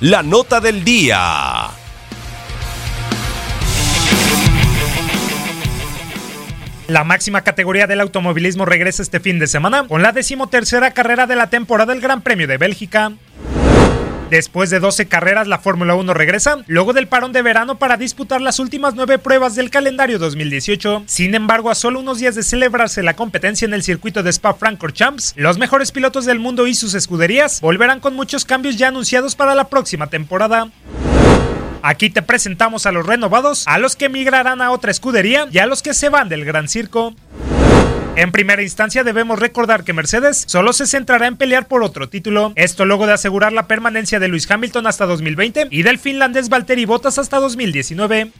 la nota del día. La máxima categoría del automovilismo regresa este fin de semana con la decimotercera carrera de la temporada del Gran Premio de Bélgica. Después de 12 carreras, la Fórmula 1 regresa, luego del parón de verano para disputar las últimas nueve pruebas del calendario 2018. Sin embargo, a solo unos días de celebrarse la competencia en el circuito de Spa-Francorchamps, los mejores pilotos del mundo y sus escuderías volverán con muchos cambios ya anunciados para la próxima temporada. Aquí te presentamos a los renovados, a los que migrarán a otra escudería y a los que se van del Gran Circo. En primera instancia debemos recordar que Mercedes solo se centrará en pelear por otro título, esto luego de asegurar la permanencia de Lewis Hamilton hasta 2020 y del finlandés Valtteri Bottas hasta 2019.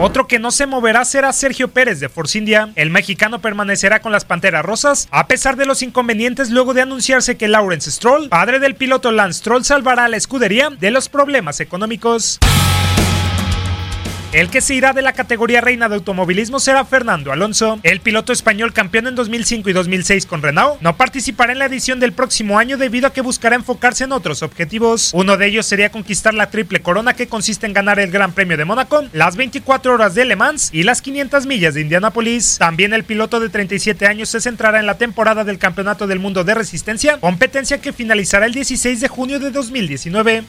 Otro que no se moverá será Sergio Pérez de Force India. El mexicano permanecerá con las Panteras Rosas, a pesar de los inconvenientes luego de anunciarse que Lawrence Stroll, padre del piloto Lance Stroll, salvará a la escudería de los problemas económicos. El que se irá de la categoría reina de automovilismo será Fernando Alonso. El piloto español campeón en 2005 y 2006 con Renault no participará en la edición del próximo año debido a que buscará enfocarse en otros objetivos. Uno de ellos sería conquistar la triple corona que consiste en ganar el Gran Premio de Mónaco, las 24 horas de Le Mans y las 500 millas de Indianápolis. También el piloto de 37 años se centrará en la temporada del Campeonato del Mundo de Resistencia, competencia que finalizará el 16 de junio de 2019.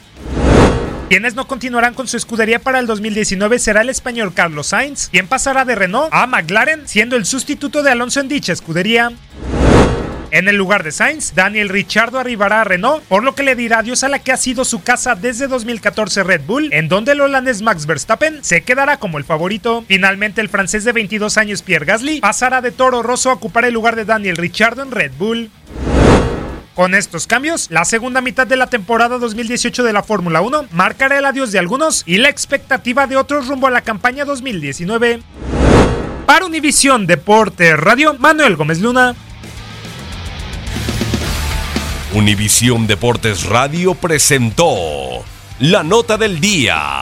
Quienes no continuarán con su escudería para el 2019 será el español Carlos Sainz, quien pasará de Renault a McLaren, siendo el sustituto de Alonso en dicha escudería. En el lugar de Sainz, Daniel Ricciardo arribará a Renault, por lo que le dirá adiós a la que ha sido su casa desde 2014 Red Bull, en donde el holandés Max Verstappen se quedará como el favorito. Finalmente, el francés de 22 años Pierre Gasly pasará de Toro Rosso a ocupar el lugar de Daniel Ricciardo en Red Bull. Con estos cambios, la segunda mitad de la temporada 2018 de la Fórmula 1 marcará el adiós de algunos y la expectativa de otros rumbo a la campaña 2019. Para Univisión Deporte Radio, Manuel Gómez Luna. Univisión Deportes Radio presentó la nota del día.